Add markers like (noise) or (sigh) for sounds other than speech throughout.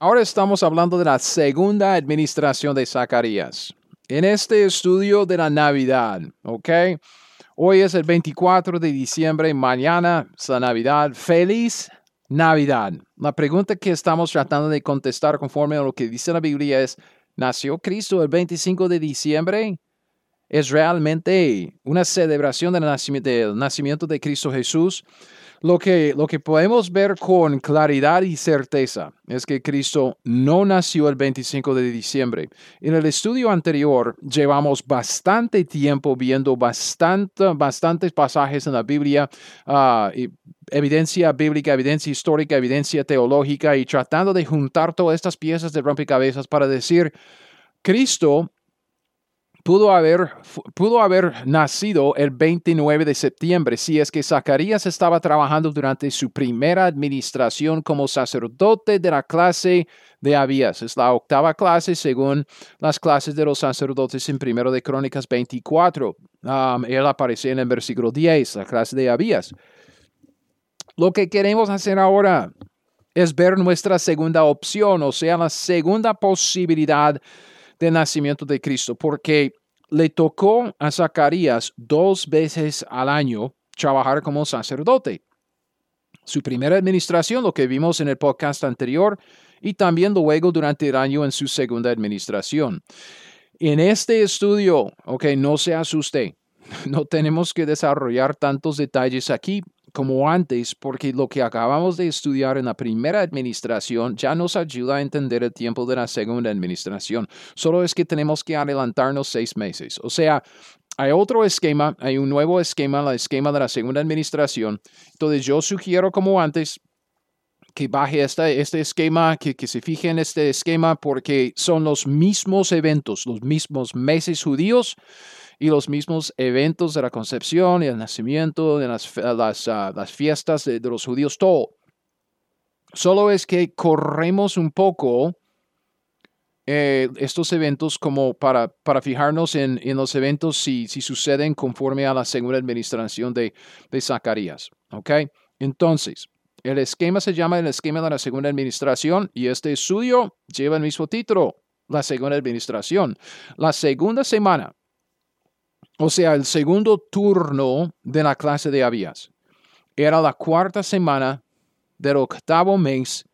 Ahora estamos hablando de la segunda administración de Zacarías. En este estudio de la Navidad, ¿ok? Hoy es el 24 de diciembre, mañana es la Navidad. Feliz Navidad. La pregunta que estamos tratando de contestar conforme a lo que dice la Biblia es, ¿nació Cristo el 25 de diciembre? ¿Es realmente una celebración del nacimiento, de Cristo Jesús? Lo que, lo que podemos ver con claridad y certeza es que Cristo no nació el 25 de diciembre. En el estudio anterior llevamos bastante tiempo viendo bastante, bastantes pasajes en la Biblia, uh, evidencia bíblica, evidencia histórica, evidencia teológica y tratando de juntar todas estas piezas de rompecabezas para decir, Cristo pudo haber, pudo haber nacido el 29 de septiembre si es que Zacarías estaba trabajando durante su primera administración como sacerdote de la clase de Abías. Es la octava clase según las clases de los sacerdotes en primero de Crónicas 24. Um, él aparece en el versículo 10, la clase de Abías. Lo que queremos hacer ahora es ver nuestra segunda opción, o sea, la segunda posibilidad de nacimiento de Cristo, porque le tocó a Zacarías dos veces al año trabajar como sacerdote. Su primera administración, lo que vimos en el podcast anterior, y también luego durante el año en su segunda administración. En este estudio, ok, no se asuste, (laughs) no tenemos que desarrollar tantos detalles aquí, como antes, porque lo que acabamos de estudiar en la primera administración ya nos ayuda a entender el tiempo de la segunda administración. Solo es que tenemos que adelantarnos seis meses. O sea, hay otro esquema, hay un nuevo esquema, el esquema de la segunda administración. Entonces yo sugiero como antes que baje este, este esquema, que, que se fije en este esquema porque son los mismos eventos, los mismos meses judíos y los mismos eventos de la concepción y el nacimiento, de las, ah, fiestas de, los judíos, todo. Solo es que corremos un poco eh, estos eventos como para, para fijarnos en, en los eventos si, si, suceden conforme a la segunda administración de, de Zacarías. ¿Ok? Entonces, el esquema se llama el esquema de la segunda administración y este estudio lleva el mismo título, la segunda administración. La segunda semana o sea, el segundo turno de la clase de Abías. Era la cuarta semana del octavo mes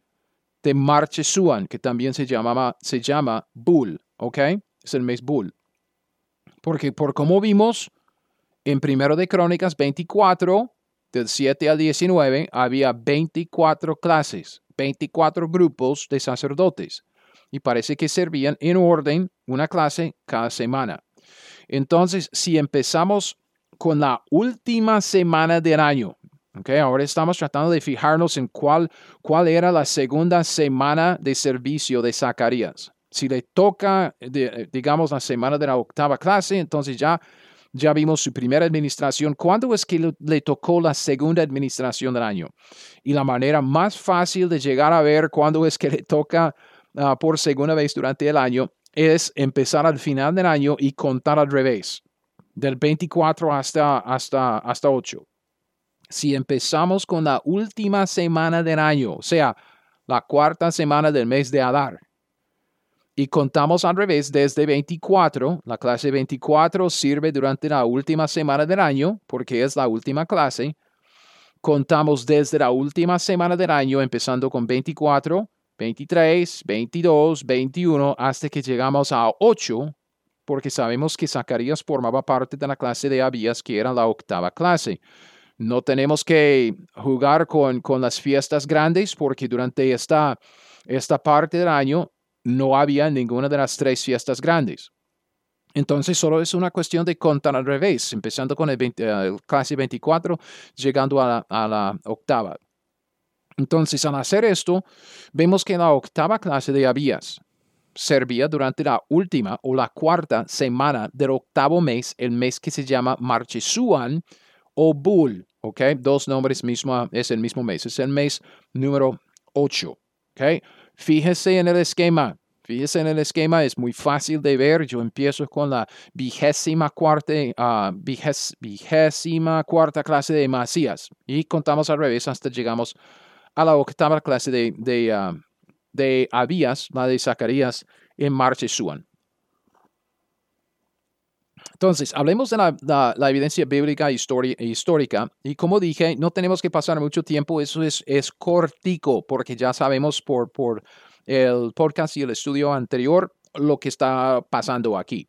de Marchesuan, que también se, llamaba, se llama Bull, ¿ok? Es el mes Bull. Porque por como vimos en Primero de Crónicas 24, del 7 al 19, había 24 clases, 24 grupos de sacerdotes. Y parece que servían en orden una clase cada semana. Entonces, si empezamos con la última semana del año, okay, ahora estamos tratando de fijarnos en cuál, cuál era la segunda semana de servicio de Zacarías. Si le toca, digamos, la semana de la octava clase, entonces ya, ya vimos su primera administración. ¿Cuándo es que le, tocó la segunda administración del año? Y la manera más fácil de llegar a ver cuándo es que le toca ah, por segunda vez durante el año es empezar al final del año y contar al revés, del 24 hasta, hasta, hasta 8. Si empezamos con la última semana del año, o sea, la cuarta semana del mes de Adar, y contamos al revés desde 24, la clase 24 sirve durante la última semana del año, porque es la última clase. Contamos desde la última semana del año, empezando con 24, 23, 22, 21, hasta que llegamos a 8, porque sabemos que Zacarías formaba parte de la clase de Abías, que era la octava clase. No tenemos que jugar con, con las fiestas grandes, porque durante esta, esta parte del año no había ninguna de las tres fiestas grandes. Entonces solo es una cuestión de contar al revés, empezando con el, clase 24, llegando a a la octava. Entonces, al hacer esto, vemos que la octava clase de Abías, servía durante la última o la cuarta semana del octavo mes, el mes que se llama Marchesuan o Bul. ¿Ok? Dos nombres mismo, es el mismo mes. Es el mes número 8. ¿Ok? Fíjese en el esquema. Fíjese en el esquema, es muy fácil de ver. Yo empiezo con la vigésima cuarta, uh, vigésima cuarta clase de Masías y contamos al revés hasta llegamos a la octava clase de, de, uh, de Abías, la de Zacarías, en Marchesuan. Entonces, hablemos de la, evidencia bíblica e histórica. Y como dije, no tenemos que pasar mucho tiempo, eso es, es cortico, porque ya sabemos por, por el podcast y el estudio anterior lo que está pasando aquí.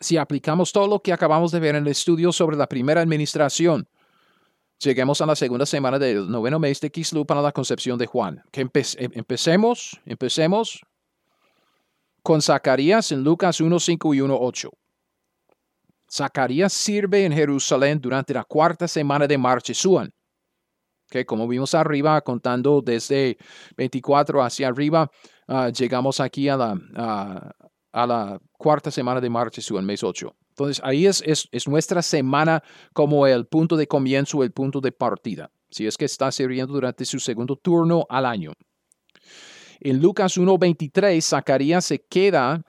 Si aplicamos todo lo que acabamos de ver en el estudio sobre la primera administración, lleguemos a la segunda semana del noveno mes de Kislu para la concepción de Juan. Que em, empecemos, empecemos con Zacarías en Lucas 1, 5 y 1, 8. Zacarías sirve en Jerusalén durante la cuarta semana de Marchesuan. que como vimos arriba, contando desde 24 hacia arriba, ah, llegamos aquí a la, a la cuarta semana de Marchesuan, mes 8. Entonces, ahí es, es, es, nuestra semana como el punto de comienzo, el punto de partida. Si es que está sirviendo durante su segundo turno al año. En Lucas 1.23, Zacarías se queda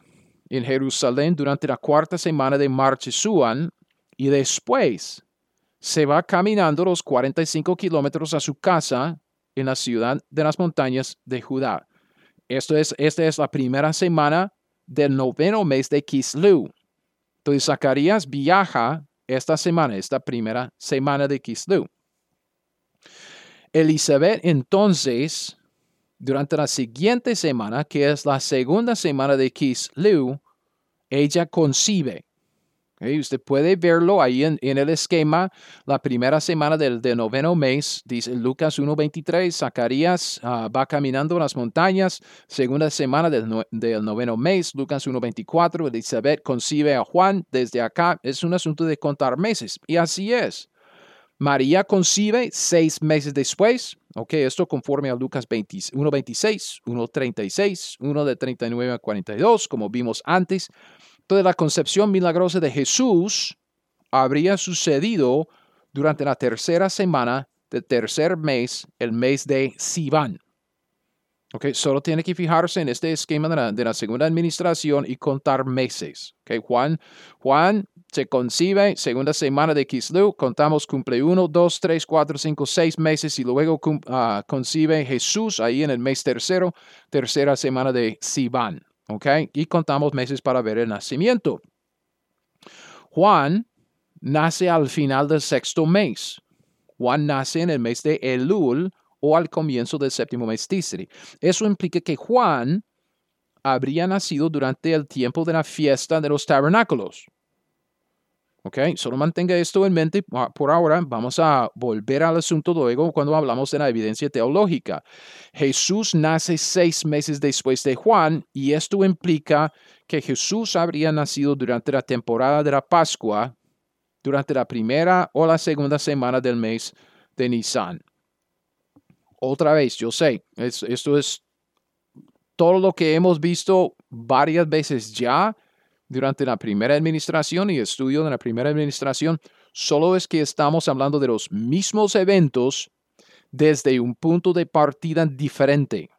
en Jerusalén durante la cuarta semana de Marchesuan y después se va caminando los 45 kilómetros a su casa en la ciudad de las montañas de Judá. Esto es, esta es la primera semana del noveno mes de Kislu. Entonces Zacarías viaja esta semana, esta primera semana de Kislu. Elizabeth entonces durante la siguiente semana, que es la segunda semana de Kislew, ella concibe. Usted puede verlo ahí en, el esquema. La primera semana del, noveno mes, dice Lucas 1.23, Zacarías ah, va caminando en las montañas. Segunda semana del, noveno mes, Lucas 1.24, Elizabeth concibe a Juan. Desde acá es un asunto de contar meses. Y así es. María concibe seis meses después, ok, esto conforme a Lucas 1.26, 1.36, 1 de 39 a 42, como vimos antes. Toda la concepción milagrosa de Jesús habría sucedido durante la tercera semana del tercer mes, el mes de Sivan. Okay, solo tiene que fijarse en este esquema de la, segunda administración y contar meses. Okay, Juan, Juan se concibe, segunda semana de Kislu, contamos cumple uno, dos, tres, cuatro, cinco, seis meses y luego uh, concibe Jesús ahí en el mes tercero, tercera semana de Sivan. Okay, y contamos meses para ver el nacimiento. Juan nace al final del sexto mes. Juan nace en el mes de Elul, o al comienzo del séptimo mes Tisri. Eso implica que Juan habría nacido durante el tiempo de la fiesta de los tabernáculos. ¿Ok? Solo mantenga esto en mente por ahora. Vamos a volver al asunto luego cuando hablamos de la evidencia teológica. Jesús nace seis meses después de Juan y esto implica que Jesús habría nacido durante la temporada de la Pascua, durante la primera o la segunda semana del mes de Nisan otra vez, yo sé, esto es todo lo que hemos visto varias veces ya durante la primera administración y estudio de la primera administración, solo es que estamos hablando de los mismos eventos desde un punto de partida diferente.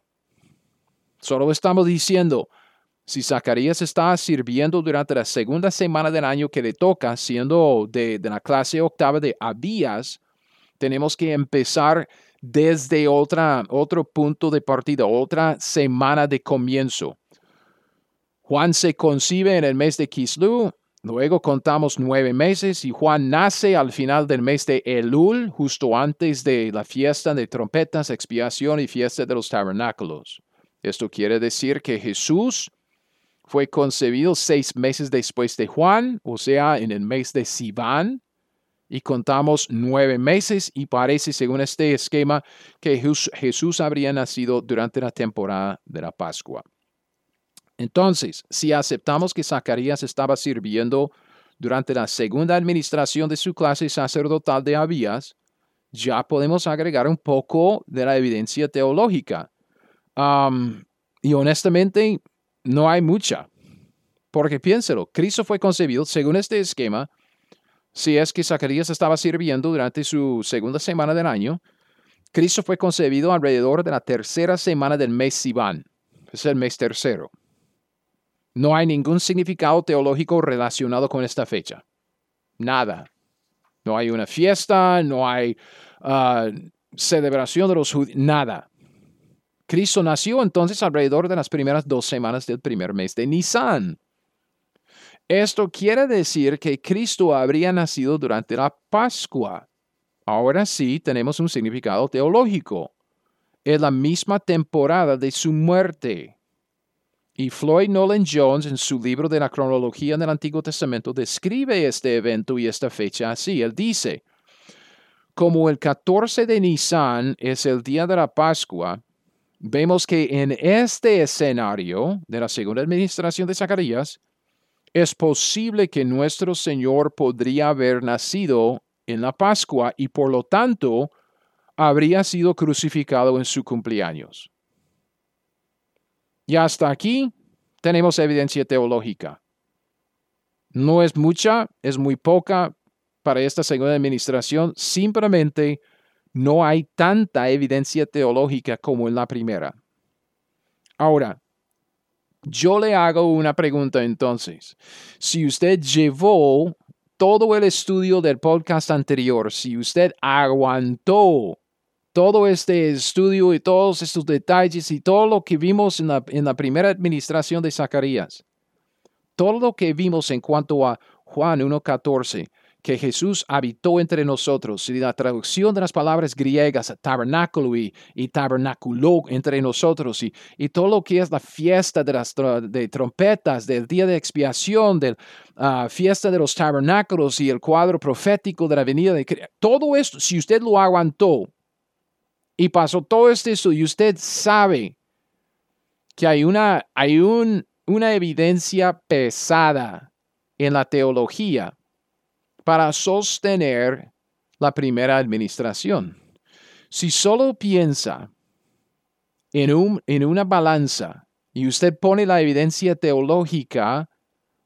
Solo estamos diciendo, si Zacarías está sirviendo durante la segunda semana del año que le toca, siendo de, de la clase octava de Abías, tenemos que empezar desde otra, otro punto de partida, otra semana de comienzo. Juan se concibe en el mes de Kislu, luego contamos nueve meses y Juan nace al final del mes de Elul, justo antes de la fiesta de trompetas, expiación y fiesta de los tabernáculos. Esto quiere decir que Jesús fue concebido seis meses después de Juan, o sea, en el mes de Sivan, y contamos nueve meses y parece, según este esquema, que Jesús habría nacido durante la temporada de la Pascua. Entonces, si aceptamos que Zacarías estaba sirviendo durante la segunda administración de su clase sacerdotal de Abías, ya podemos agregar un poco de la evidencia teológica. y honestamente, no hay mucha. Porque piénselo, Cristo fue concebido según este esquema. Si es que Zacarías estaba sirviendo durante su segunda semana del año, Cristo fue concebido alrededor de la tercera semana del mes Sivan. Es el mes tercero. No hay ningún significado teológico relacionado con esta fecha. Nada. No hay una fiesta, no hay ah, celebración de los judíos, nada. Cristo nació entonces alrededor de las primeras dos semanas del primer mes de Nisan. Esto quiere decir que Cristo habría nacido durante la Pascua. Ahora sí tenemos un significado teológico. Es la misma temporada de su muerte. Y Floyd Nolan Jones en su libro de la cronología del Antiguo Testamento describe este evento y esta fecha así. Él dice, como el 14 de Nisan es el día de la Pascua, vemos que en este escenario de la segunda administración de Zacarías, es posible que nuestro Señor podría haber nacido en la Pascua y por lo tanto habría sido crucificado en su cumpleaños. Y hasta aquí tenemos evidencia teológica. No es mucha, es muy poca para esta segunda administración, simplemente no hay tanta evidencia teológica como en la primera. Ahora, yo le hago una pregunta entonces. Si usted llevó todo el estudio del podcast anterior, si usted aguantó todo este estudio y todos estos detalles y todo lo que vimos en la, primera administración de Zacarías, todo lo que vimos en cuanto a Juan 1.14, que Jesús habitó entre nosotros. Y la traducción de las palabras griegas, tabernáculo y, tabernáculo entre nosotros. Y, y, todo lo que es la fiesta de las de trompetas, del día de expiación, de la ah, fiesta de los tabernáculos y el cuadro profético de la venida de Cristo. Todo esto, si usted lo aguantó y pasó todo esto y usted sabe que hay una, hay un, una evidencia pesada en la teología para sostener la primera administración. Si solo piensa en, un, en una balanza y usted pone la evidencia teológica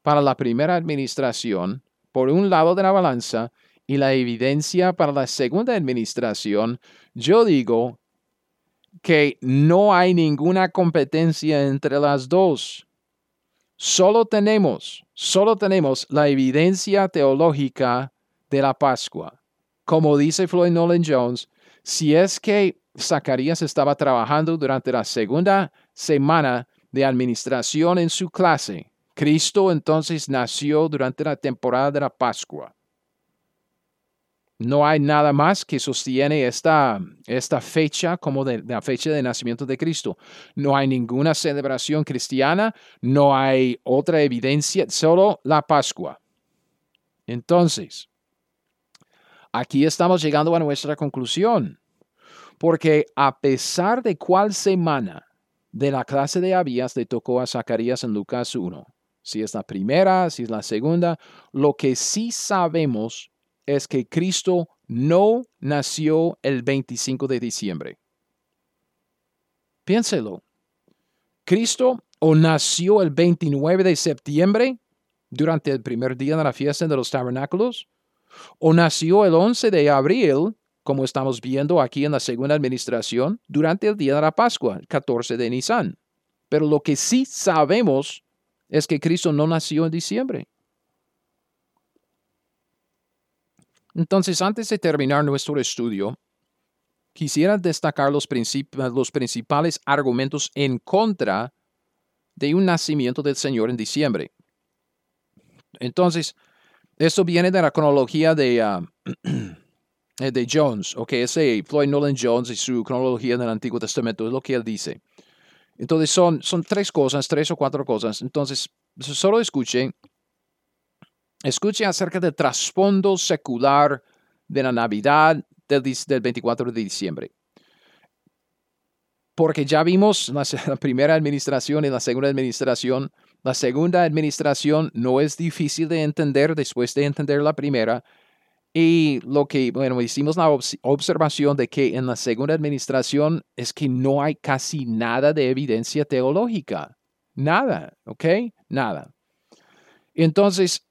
para la primera administración por un lado de la balanza y la evidencia para la segunda administración, yo digo que no hay ninguna competencia entre las dos. Solo tenemos, solo tenemos la evidencia teológica de la Pascua. Como dice Floyd Nolan Jones, si es que Zacarías estaba trabajando durante la segunda semana de administración en su clase, Cristo entonces nació durante la temporada de la Pascua. No hay nada más que sostiene esta, esta fecha como de, la fecha de nacimiento de Cristo. No hay ninguna celebración cristiana, no hay otra evidencia, solo la Pascua. Entonces, aquí estamos llegando a nuestra conclusión, porque a pesar de cuál semana de la clase de Abías le tocó a Zacarías en Lucas 1, si es la primera, si es la segunda, lo que sí sabemos es que Cristo no nació el 25 de diciembre. Piénselo. Cristo o nació el 29 de septiembre durante el primer día de la fiesta de los tabernáculos, o nació el 11 de abril, como estamos viendo aquí en la segunda administración, durante el día de la Pascua, el 14 de Nisan. Pero lo que sí sabemos es que Cristo no nació en diciembre. Entonces, antes de terminar nuestro estudio, quisiera destacar los, los, principales argumentos en contra de un nacimiento del Señor en diciembre. Entonces, esto viene de la cronología de, ah, (clears throat) de Jones, ok, ese Floyd Nolan Jones y su cronología del Antiguo Testamento, es lo que él dice. Entonces, son, son tres cosas, tres o cuatro cosas. Entonces, solo escuchen Escuche acerca del trasfondo secular de la Navidad del, 24 de diciembre. Porque ya vimos la, primera administración y la segunda administración. La segunda administración no es difícil de entender después de entender la primera. Y lo que, bueno, hicimos la observación de que en la segunda administración es que no hay casi nada de evidencia teológica. Nada, ¿ok? Nada. Entonces,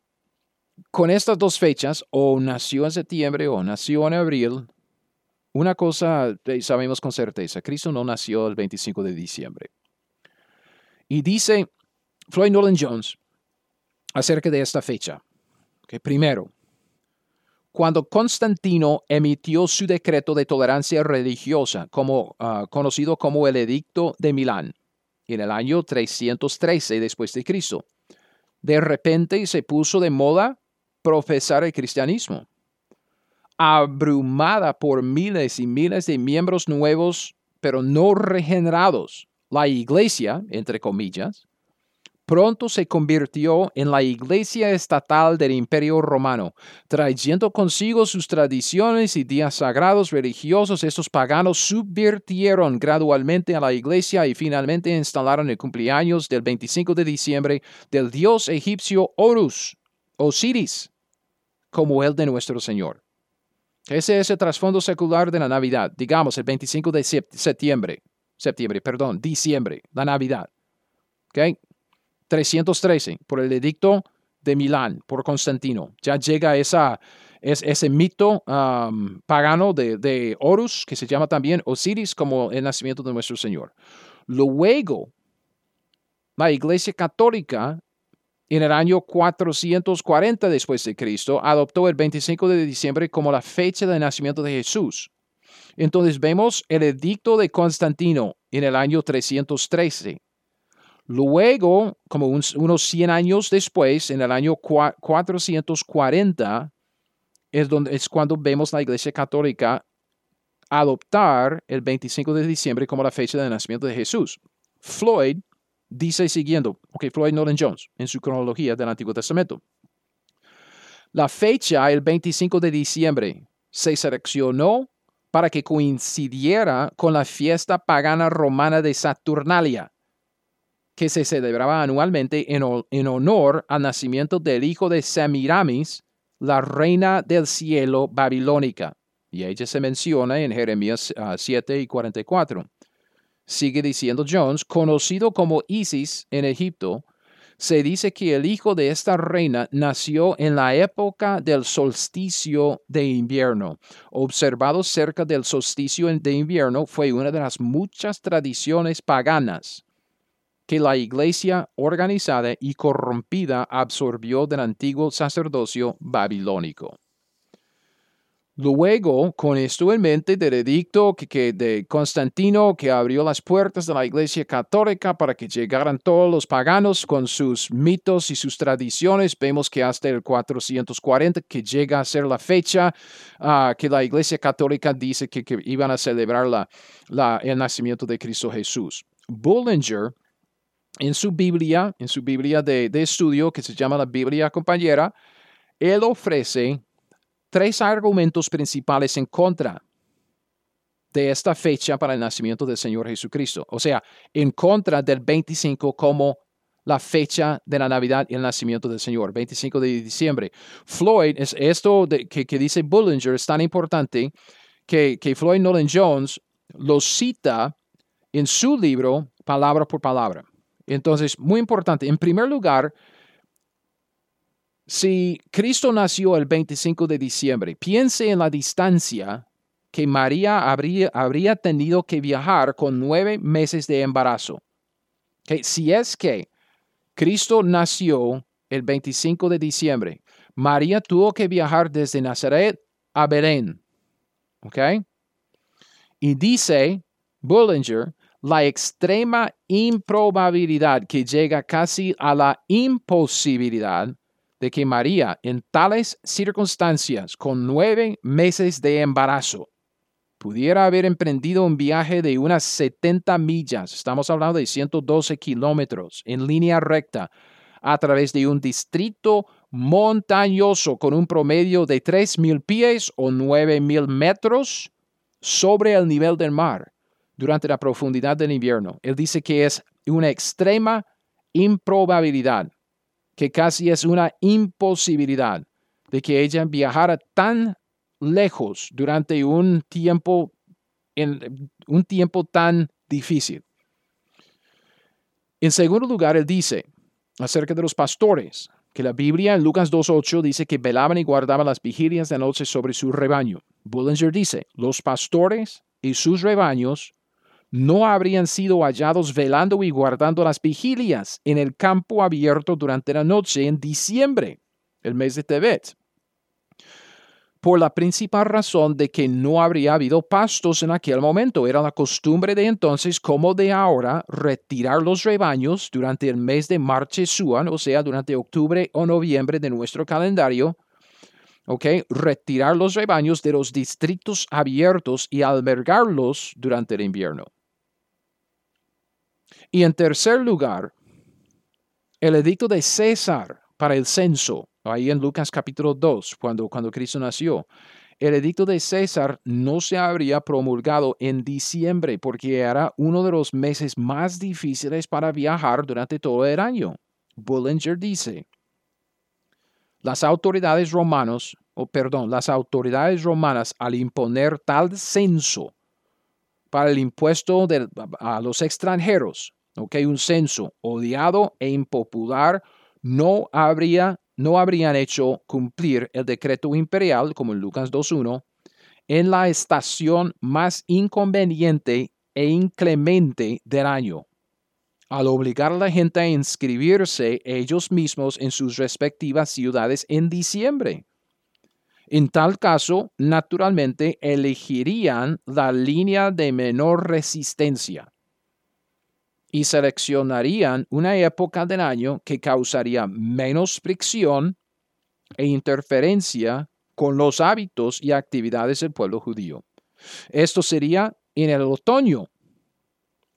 con estas dos fechas, o nació en septiembre o nació en abril, una cosa eh, sabemos con certeza, Cristo no nació el 25 de diciembre. Y dice Floyd Nolan Jones acerca de esta fecha, que primero, cuando Constantino emitió su decreto de tolerancia religiosa, como, ah, conocido como el Edicto de Milán, en el año 313 después de Cristo, de repente se puso de moda profesar el cristianismo. Abrumada por miles y miles de miembros nuevos, pero no regenerados, la iglesia, entre comillas, pronto se convirtió en la iglesia estatal del imperio romano, trayendo consigo sus tradiciones y días sagrados religiosos. Estos paganos subvirtieron gradualmente a la iglesia y finalmente instalaron el cumpleaños del 25 de diciembre del dios egipcio Horus, Osiris, como el de nuestro Señor. Ese es el trasfondo secular de la Navidad, digamos el 25 de septiembre, septiembre, perdón, diciembre, la Navidad. ¿Okay? 313, por el edicto de Milán, por Constantino. Ya llega esa, es, ese mito pagano de, de, Horus, que se llama también Osiris, como el nacimiento de nuestro Señor. Luego, la Iglesia Católica, en el año 440 después de Cristo, adoptó el 25 de diciembre como la fecha de nacimiento de Jesús. Entonces vemos el edicto de Constantino en el año 313 Luego, como unos 100 años después, en el año 440, es, es cuando vemos la Iglesia Católica adoptar el 25 de diciembre como la fecha de nacimiento de Jesús. Floyd dice siguiendo, ok, Floyd Nolan Jones, en su cronología del Antiguo Testamento. La fecha, el 25 de diciembre, se seleccionó para que coincidiera con la fiesta pagana romana de Saturnalia, que se celebraba anualmente en, honor al nacimiento del hijo de Semiramis, la reina del cielo babilónica. Y ella se menciona en Jeremías 7 ah, y 44. Sigue diciendo Jones, conocido como Isis en Egipto, se dice que el hijo de esta reina nació en la época del solsticio de invierno. Observado cerca del solsticio de invierno fue una de las muchas tradiciones paganas que la iglesia organizada y corrompida absorbió del antiguo sacerdocio babilónico. Luego, con esto en mente del edicto que, de Constantino que abrió las puertas de la Iglesia Católica para que llegaran todos los paganos con sus mitos y sus tradiciones, vemos que hasta el 440, que llega a ser la fecha ah, que la Iglesia Católica dice que, iban a celebrar la, el nacimiento de Cristo Jesús. Bullinger en su Biblia, en su Biblia de, estudio que se llama la Biblia compañera, él ofrece tres argumentos principales en contra de esta fecha para el nacimiento del Señor Jesucristo. O sea, en contra del 25 como la fecha de la Navidad y el nacimiento del Señor, 25 de diciembre. Floyd, es esto que, dice Bullinger es tan importante que, que Floyd Nolan Jones lo cita en su libro palabra por palabra. Entonces, muy importante, en primer lugar, si Cristo nació el 25 de diciembre, piense en la distancia que María habría, habría tenido que viajar con nueve meses de embarazo. si es que Cristo nació el 25 de diciembre, María tuvo que viajar desde Nazaret a Belén. Y dice Bullinger la extrema improbabilidad que llega casi a la imposibilidad de que María, en tales circunstancias, con nueve meses de embarazo, pudiera haber emprendido un viaje de unas 70 millas, estamos hablando de 112 kilómetros, en línea recta, a través de un distrito montañoso con un promedio de 3.000 pies o 9.000 metros sobre el nivel del mar durante la profundidad del invierno. Él dice que es una extrema improbabilidad, que casi es una imposibilidad de que ella viajara tan lejos durante un tiempo, un tiempo tan difícil. En segundo lugar, él dice acerca de los pastores, que la Biblia en Lucas 2.8 dice que velaban y guardaban las vigilias de noche sobre su rebaño. Bullinger dice, los pastores y sus rebaños no habrían sido hallados velando y guardando las vigilias en el campo abierto durante la noche en diciembre, el mes de Tebet por la principal razón de que no habría habido pastos en aquel momento. Era la costumbre de entonces, como de ahora, retirar los rebaños durante el mes de Marchesuan, o sea, durante octubre o noviembre de nuestro calendario, ¿ok? Retirar los rebaños de los distritos abiertos y albergarlos durante el invierno. Y en tercer lugar, el edicto de César para el censo ahí en Lucas capítulo 2, cuando, cuando Cristo nació, el edicto de César no se habría promulgado en diciembre porque era uno de los meses más difíciles para viajar durante todo el año. Bullinger dice, las autoridades romanos, o perdón, las autoridades romanas al imponer tal censo para el impuesto de, a los extranjeros, ok, un censo odiado e impopular, no habría no habrían hecho cumplir el decreto imperial, como en Lucas 2.1, en la estación más inconveniente e inclemente del año, al obligar a la gente a inscribirse ellos mismos en sus respectivas ciudades en diciembre. En tal caso, naturalmente, elegirían la línea de menor resistencia y seleccionarían una época del año que causaría menos fricción e interferencia con los hábitos y actividades del pueblo judío. Esto sería en el otoño,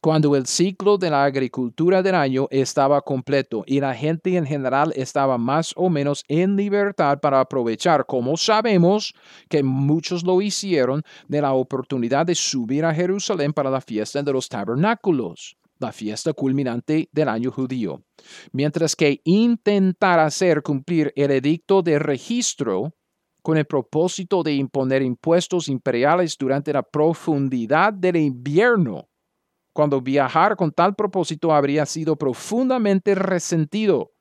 cuando el ciclo de la agricultura del año estaba completo y la gente en general estaba más o menos en libertad para aprovechar, como sabemos que muchos lo hicieron, de la oportunidad de subir a Jerusalén para la fiesta de los tabernáculos la fiesta culminante del año judío, mientras que intentar hacer cumplir el edicto de registro con el propósito de imponer impuestos imperiales durante la profundidad del invierno, cuando viajar con tal propósito habría sido profundamente resentido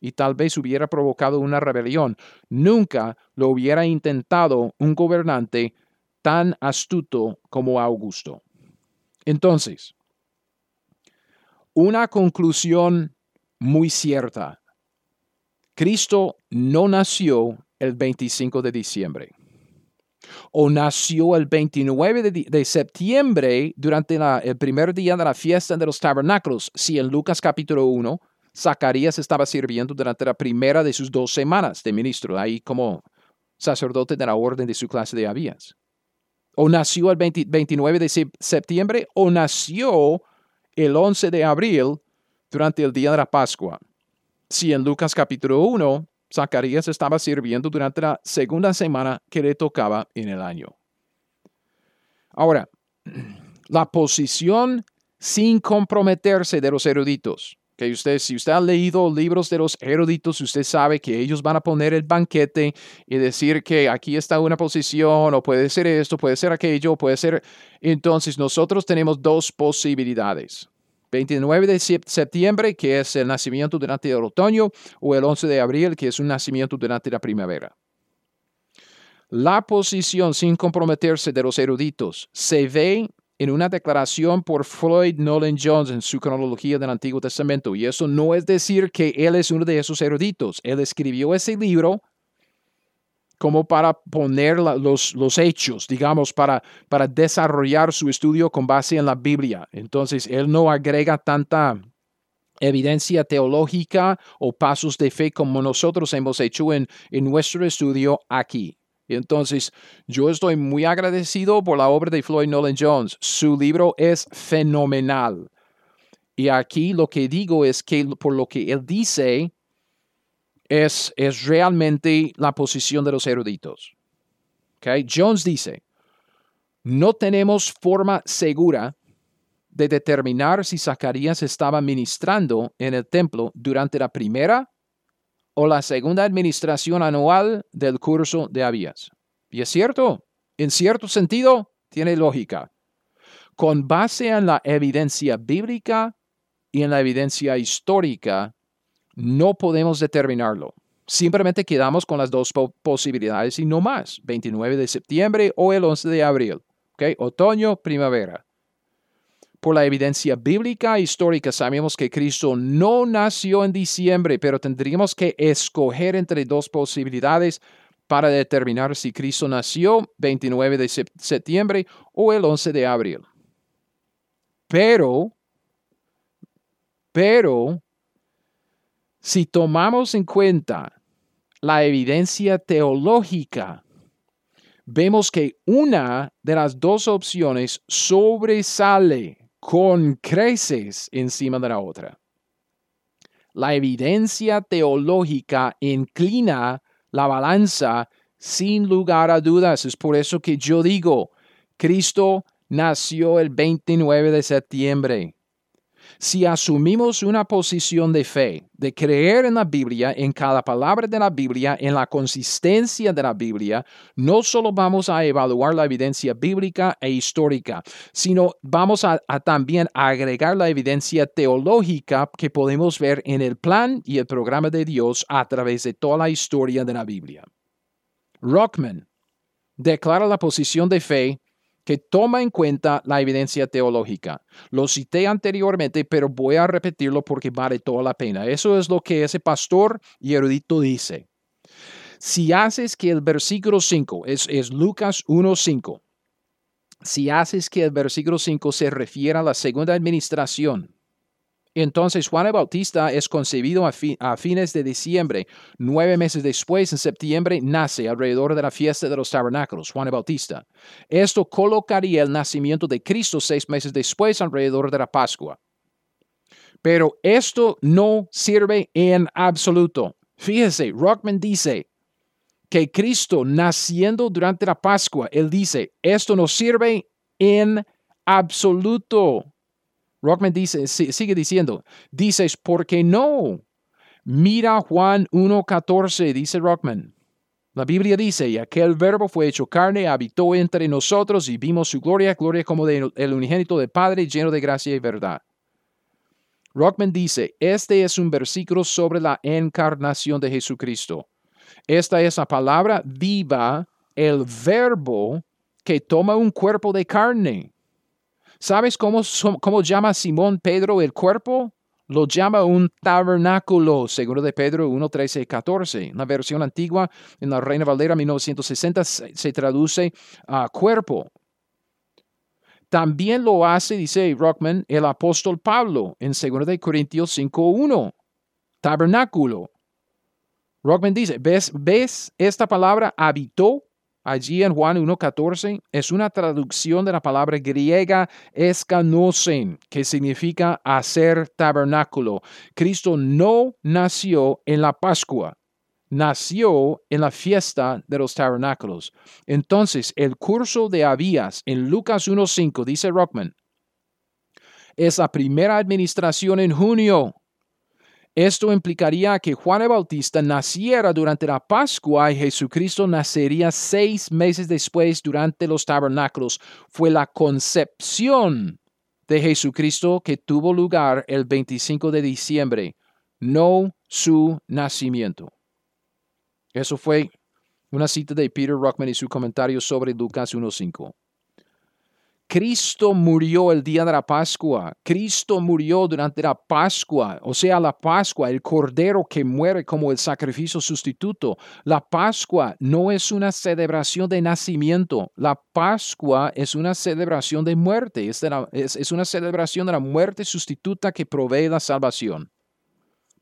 y tal vez hubiera provocado una rebelión. Nunca lo hubiera intentado un gobernante tan astuto como Augusto. Entonces, una conclusión muy cierta. Cristo no nació el 25 de diciembre o nació el 29 de, septiembre durante el primer día de la fiesta de los tabernáculos, si en Lucas capítulo 1 Zacarías estaba sirviendo durante la primera de sus dos semanas de ministro, ahí como sacerdote de la orden de su clase de Abías. O nació el 29 de septiembre o nació el 11 de abril durante el día de la Pascua. Si en Lucas capítulo 1, Zacarías estaba sirviendo durante la segunda semana que le tocaba en el año. Ahora, (clears throat) la posición sin comprometerse de los eruditos. Que usted, si usted ha leído libros de los eruditos, usted sabe que ellos van a poner el banquete y decir que aquí está una posición, o puede ser esto, puede ser aquello, puede ser. Entonces, nosotros tenemos dos posibilidades. 29 de septiembre, que es el nacimiento durante el otoño, o el 11 de abril, que es un nacimiento durante la primavera. La posición sin comprometerse de los eruditos se ve en una declaración por Floyd Nolan Jones en su cronología del Antiguo Testamento. Y eso no es decir que él es uno de esos eruditos. Él escribió ese libro como para poner los, hechos, digamos, para, desarrollar su estudio con base en la Biblia. Entonces, él no agrega tanta evidencia teológica o pasos de fe como nosotros hemos hecho en nuestro estudio aquí. Entonces, yo estoy muy agradecido por la obra de Floyd Nolan Jones. Su libro es fenomenal. Y aquí lo que digo es que por lo que él dice es, es realmente la posición de los eruditos. Okay? Jones dice, no tenemos forma segura de determinar si Zacarías estaba ministrando en el templo durante la primera o la segunda administración anual del curso de Abías. Y es cierto, en cierto sentido, tiene lógica. Con base en la evidencia bíblica, y en la evidencia histórica, no podemos determinarlo. Simplemente quedamos con las dos posibilidades y no más, 29 de septiembre o el 11 de abril, ¿okay? otoño, primavera. Por la evidencia bíblica e histórica sabemos que Cristo no nació en diciembre, pero tendríamos que escoger entre dos posibilidades para determinar si Cristo nació 29 de septiembre o el 11 de abril. Pero, pero, si tomamos en cuenta la evidencia teológica, vemos que una de las dos opciones sobresale con creces encima de la otra. La evidencia teológica inclina la balanza sin lugar a dudas. Es por eso que yo digo, Cristo nació el 29 de septiembre. Si asumimos una posición de fe, de creer en la Biblia, en cada palabra de la Biblia, en la consistencia de la Biblia, no solo vamos a evaluar la evidencia bíblica e histórica, sino vamos a, también agregar la evidencia teológica que podemos ver en el plan y el programa de Dios a través de toda la historia de la Biblia. Rockman declara la posición de fe que toma en cuenta la evidencia teológica. Lo cité anteriormente, pero voy a repetirlo porque vale toda la pena. Eso es lo que ese pastor y erudito dice. Si haces que el versículo 5, es, es Lucas 1.5, si haces que el versículo 5 se refiera a la segunda administración, entonces Juan el Bautista es concebido a, fines de diciembre. Nueve meses después, en septiembre, nace alrededor de la fiesta de los tabernáculos, Juan el Bautista. Esto colocaría el nacimiento de Cristo seis meses después, alrededor de la Pascua. Pero esto no sirve en absoluto. Fíjese, Rockman dice que Cristo naciendo durante la Pascua, él dice, esto no sirve en absoluto. Rockman dice, sigue diciendo, dices, ¿por qué no? Mira Juan 1.14, dice Rockman. La Biblia dice, y aquel verbo fue hecho carne, habitó entre nosotros y vimos su gloria, gloria como del unigénito del Padre, lleno de gracia y verdad. Rockman dice, este es un versículo sobre la encarnación de Jesucristo. Esta es la palabra viva, el verbo que toma un cuerpo de carne. ¿Sabes cómo, cómo llama Simón Pedro el cuerpo? Lo llama un tabernáculo, según de Pedro 1, 13 y 14. La versión antigua, en la Reina Valera 1960, se, traduce a cuerpo. También lo hace, dice Rockman, el apóstol Pablo en 2 de Corintios 5, 1. Tabernáculo. Rockman dice, ¿ves, ¿ves esta palabra habitó? Allí en Juan 1.14 es una traducción de la palabra griega escanosen, que significa hacer tabernáculo. Cristo no nació en la Pascua, nació en la fiesta de los tabernáculos. Entonces, el curso de Abías en Lucas 1.5, dice Rockman, es la primera administración en junio esto implicaría que Juan el Bautista naciera durante la Pascua y Jesucristo nacería seis meses después durante los tabernáculos. Fue la concepción de Jesucristo que tuvo lugar el 25 de diciembre, no su nacimiento. Eso fue una cita de Peter Rockman y su comentario sobre Lucas 1.5. Cristo murió el día de la Pascua. Cristo murió durante la Pascua, o sea, la Pascua, el cordero que muere como el sacrificio sustituto. La Pascua no es una celebración de nacimiento. La Pascua es una celebración de muerte. Es, es una celebración de la muerte sustituta que provee la salvación.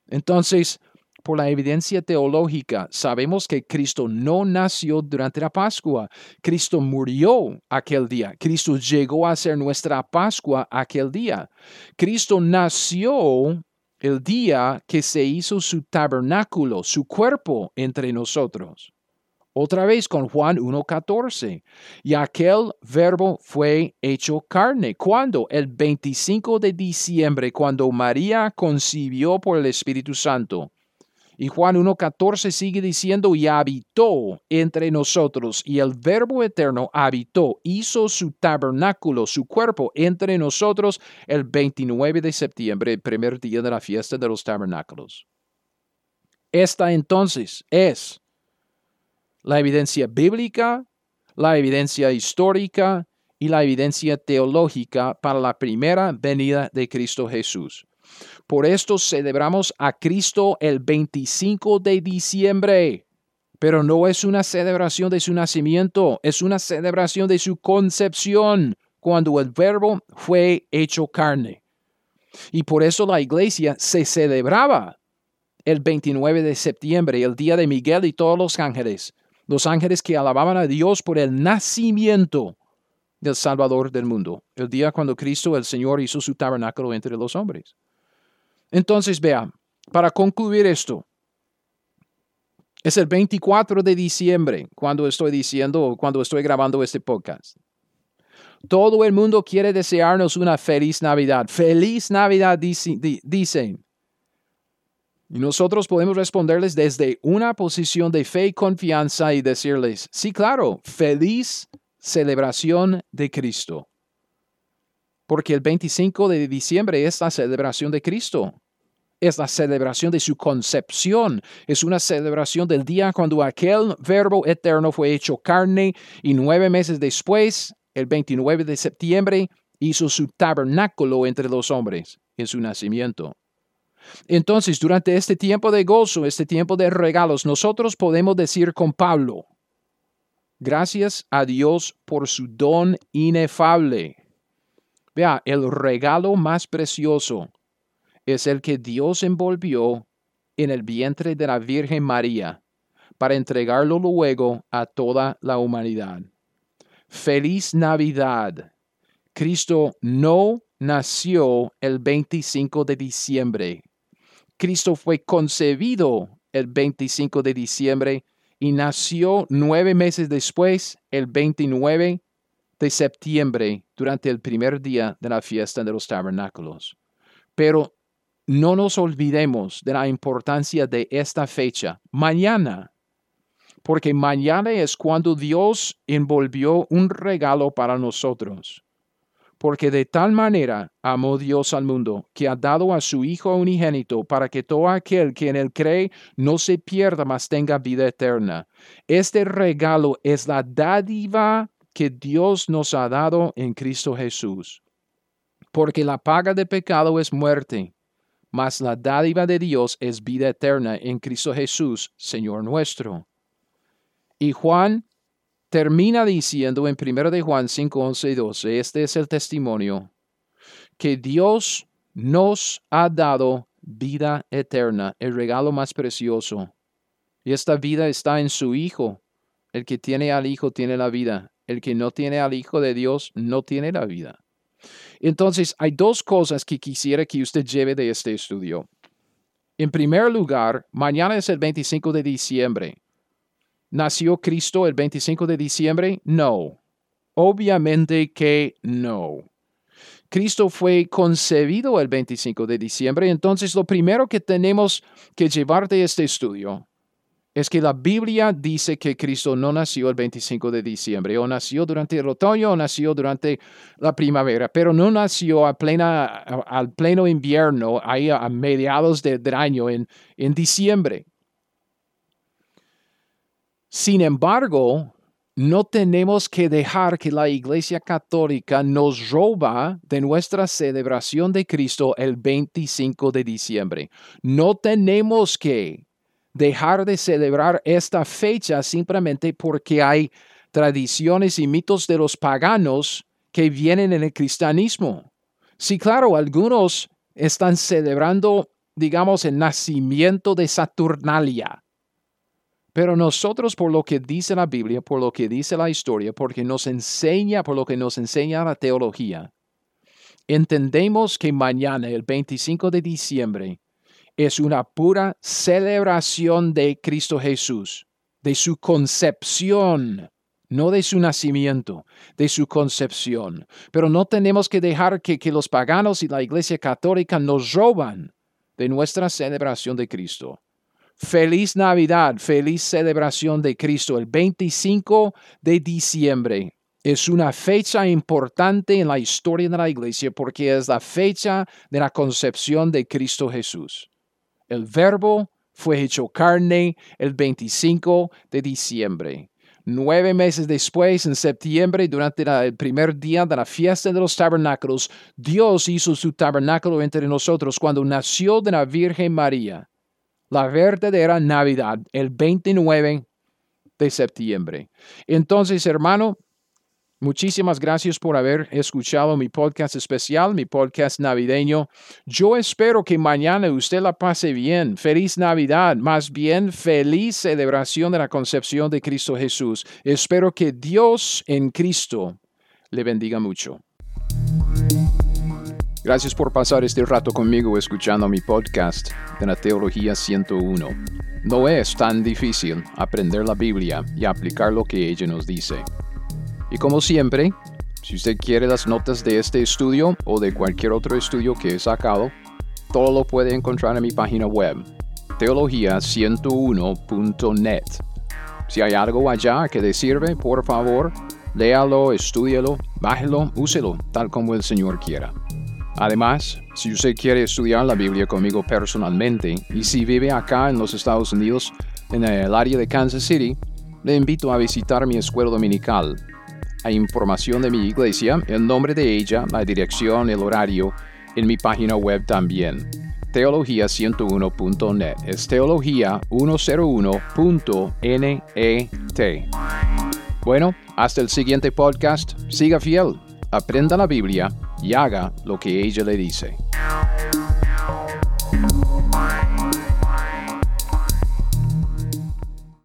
Entonces, por la evidencia teológica, sabemos que Cristo no nació durante la Pascua. Cristo murió aquel día. Cristo llegó a ser nuestra Pascua aquel día. Cristo nació el día que se hizo su tabernáculo, su cuerpo entre nosotros. Otra vez con Juan 1.14. Y aquel verbo fue hecho carne. ¿Cuándo? El 25 de diciembre, cuando María concibió por el Espíritu Santo. Y Juan 1.14 sigue diciendo, y habitó entre nosotros, y el Verbo eterno habitó, hizo su tabernáculo, su cuerpo entre nosotros el 29 de septiembre, el primer día de la fiesta de los tabernáculos. Esta entonces es la evidencia bíblica, la evidencia histórica y la evidencia teológica para la primera venida de Cristo Jesús. Por esto celebramos a Cristo el 25 de diciembre. Pero no es una celebración de su nacimiento, es una celebración de su concepción, cuando el verbo fue hecho carne. Y por eso la iglesia se celebraba el 29 de septiembre, el día de Miguel y todos los ángeles, los ángeles que alababan a Dios por el nacimiento del Salvador del mundo, el día cuando Cristo el Señor hizo su tabernáculo entre los hombres. Entonces, vea, para concluir esto, es el 24 de diciembre cuando estoy diciendo, cuando estoy grabando este podcast. Todo el mundo quiere desearnos una feliz Navidad. Feliz Navidad, dicen. Y nosotros podemos responderles desde una posición de fe y confianza y decirles, sí, claro, feliz celebración de Cristo. Porque el 25 de diciembre es la celebración de Cristo. Es la celebración de su concepción. Es una celebración del día cuando aquel verbo eterno fue hecho carne y nueve meses después, el 29 de septiembre, hizo su tabernáculo entre los hombres en su nacimiento. Entonces, durante este tiempo de gozo, este tiempo de regalos, nosotros podemos decir con Pablo, gracias a Dios por su don inefable. Vea, el regalo más precioso es el que Dios envolvió en el vientre de la Virgen María para entregarlo luego a toda la humanidad. Feliz Navidad. Cristo no nació el 25 de diciembre. Cristo fue concebido el 25 de diciembre y nació nueve meses después, el 29 de septiembre, durante el primer día de la fiesta de los tabernáculos. Pero no nos olvidemos de la importancia de esta fecha, mañana, porque mañana es cuando Dios envolvió un regalo para nosotros porque de tal manera amó Dios al mundo, que ha dado a su Hijo unigénito, para que todo aquel que en él cree no se pierda, mas tenga vida eterna. Este regalo es la dádiva que Dios nos ha dado en Cristo Jesús. Porque la paga de pecado es muerte, mas la dádiva de Dios es vida eterna en Cristo Jesús, Señor nuestro. Y Juan termina diciendo en 1 de Juan 5, 11 y 12, este es el testimonio, que Dios nos ha dado vida eterna, el regalo más precioso. Y esta vida está en su Hijo. El que tiene al Hijo tiene la vida. El que no tiene al Hijo de Dios no tiene la vida. Entonces, hay dos cosas que quisiera que usted lleve de este estudio. En primer lugar, mañana es el 25 de diciembre. ¿Nació Cristo el 25 de diciembre? No. Obviamente que no. Cristo fue concebido el 25 de diciembre, entonces lo primero que tenemos que llevar de este estudio es que la Biblia dice que Cristo no nació el 25 de diciembre, o nació durante el otoño, o nació durante la primavera, pero no nació a al pleno invierno, ahí a, mediados del año, en, en diciembre. Sin embargo, no tenemos que dejar que la Iglesia Católica nos roba de nuestra celebración de Cristo el 25 de diciembre. No tenemos que dejar de celebrar esta fecha simplemente porque hay tradiciones y mitos de los paganos que vienen en el cristianismo. Sí, claro, algunos están celebrando, digamos, el nacimiento de Saturnalia pero nosotros, por lo que dice la Biblia, por lo que dice la historia, porque nos enseña, por lo que nos enseña la teología, entendemos que mañana, el 25 de diciembre, es una pura celebración de Cristo Jesús, de su concepción, no de su nacimiento, de su concepción. Pero no tenemos que dejar que, los paganos y la Iglesia Católica nos roban de nuestra celebración de Cristo Feliz Navidad, feliz celebración de Cristo. El 25 de diciembre es una fecha importante en la historia de la iglesia porque es la fecha de la concepción de Cristo Jesús. El verbo fue hecho carne el 25 de diciembre. Nueve meses después, en septiembre, durante el primer día de la fiesta de los tabernáculos, Dios hizo su tabernáculo entre nosotros cuando nació de la Virgen María. La verdadera Navidad, el 29 de septiembre. Entonces, hermano, Muchísimas gracias por haber escuchado mi podcast especial, mi podcast navideño. Yo espero que mañana usted la pase bien. Feliz Navidad, más bien feliz celebración de la concepción de Cristo Jesús. Espero que Dios en Cristo le bendiga mucho. Gracias por pasar este rato conmigo escuchando mi podcast de la Teología 101. No es tan difícil aprender la Biblia y aplicar lo que ella nos dice. Y como siempre, si usted quiere las notas de este estudio o de cualquier otro estudio que he sacado, todo lo puede encontrar en mi página web, teología101.net. Si hay algo allá que le sirve, por favor, léalo, estúdialo, bájelo, úselo, tal como el Señor quiera. Además, si usted quiere estudiar la Biblia conmigo personalmente y si vive acá en los Estados Unidos, en el área de Kansas City, le invito a visitar mi escuela dominical hay información de mi iglesia, el nombre de ella, la dirección, el horario, en mi página web también. Teología101.net. Es teología101.net. Bueno, hasta el siguiente podcast. Siga fiel, aprenda la Biblia y haga lo que ella le dice.